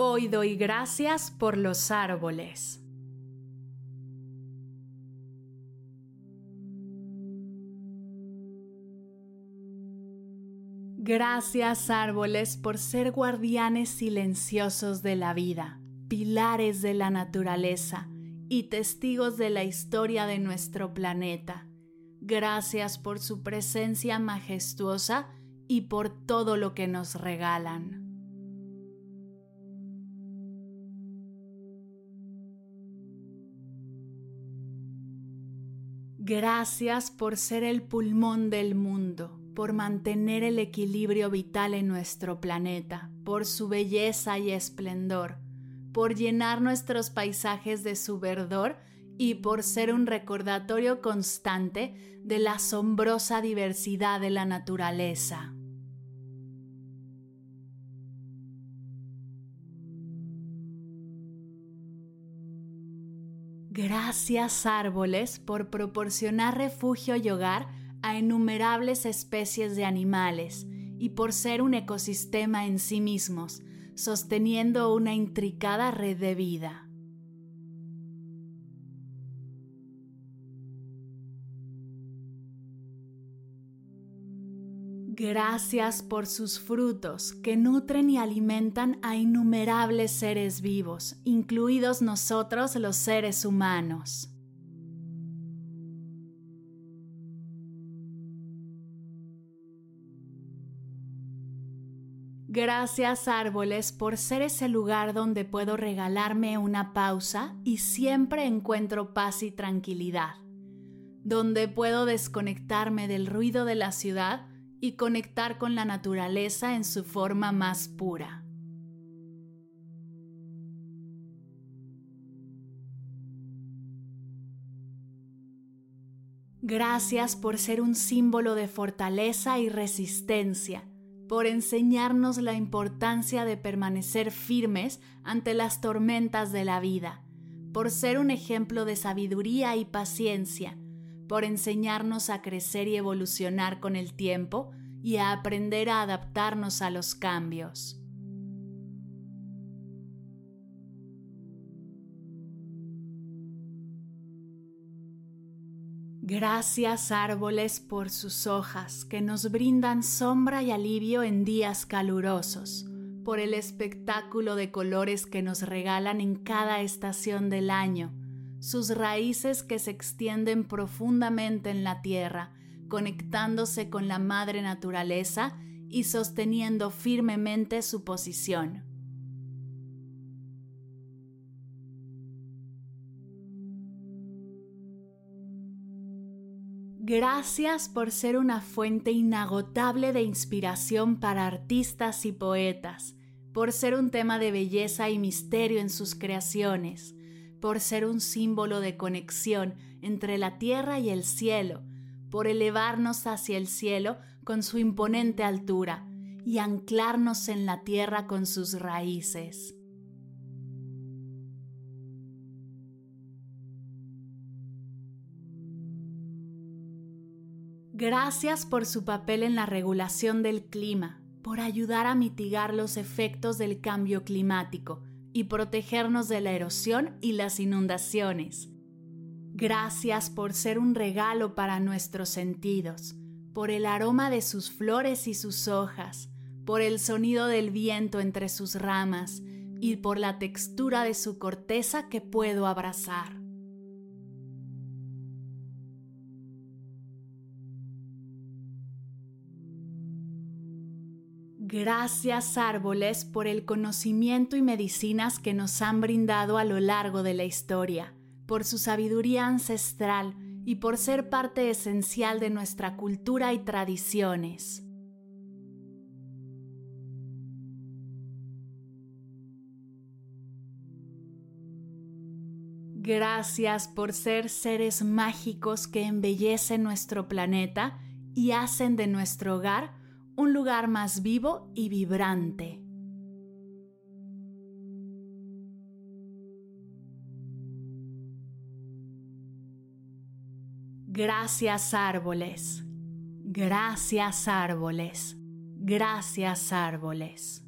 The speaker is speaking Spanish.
Hoy doy gracias por los árboles. Gracias árboles por ser guardianes silenciosos de la vida, pilares de la naturaleza y testigos de la historia de nuestro planeta. Gracias por su presencia majestuosa y por todo lo que nos regalan. Gracias por ser el pulmón del mundo, por mantener el equilibrio vital en nuestro planeta, por su belleza y esplendor, por llenar nuestros paisajes de su verdor y por ser un recordatorio constante de la asombrosa diversidad de la naturaleza. Gracias árboles por proporcionar refugio y hogar a innumerables especies de animales y por ser un ecosistema en sí mismos, sosteniendo una intricada red de vida. Gracias por sus frutos que nutren y alimentan a innumerables seres vivos, incluidos nosotros los seres humanos. Gracias árboles por ser ese lugar donde puedo regalarme una pausa y siempre encuentro paz y tranquilidad, donde puedo desconectarme del ruido de la ciudad y conectar con la naturaleza en su forma más pura. Gracias por ser un símbolo de fortaleza y resistencia, por enseñarnos la importancia de permanecer firmes ante las tormentas de la vida, por ser un ejemplo de sabiduría y paciencia, por enseñarnos a crecer y evolucionar con el tiempo y a aprender a adaptarnos a los cambios. Gracias árboles por sus hojas que nos brindan sombra y alivio en días calurosos, por el espectáculo de colores que nos regalan en cada estación del año, sus raíces que se extienden profundamente en la tierra, conectándose con la madre naturaleza y sosteniendo firmemente su posición. Gracias por ser una fuente inagotable de inspiración para artistas y poetas, por ser un tema de belleza y misterio en sus creaciones, por ser un símbolo de conexión entre la tierra y el cielo, por elevarnos hacia el cielo con su imponente altura y anclarnos en la tierra con sus raíces. Gracias por su papel en la regulación del clima, por ayudar a mitigar los efectos del cambio climático y protegernos de la erosión y las inundaciones. Gracias por ser un regalo para nuestros sentidos, por el aroma de sus flores y sus hojas, por el sonido del viento entre sus ramas y por la textura de su corteza que puedo abrazar. Gracias árboles por el conocimiento y medicinas que nos han brindado a lo largo de la historia, por su sabiduría ancestral y por ser parte esencial de nuestra cultura y tradiciones. Gracias por ser seres mágicos que embellecen nuestro planeta y hacen de nuestro hogar un lugar más vivo y vibrante. Gracias árboles, gracias árboles, gracias árboles.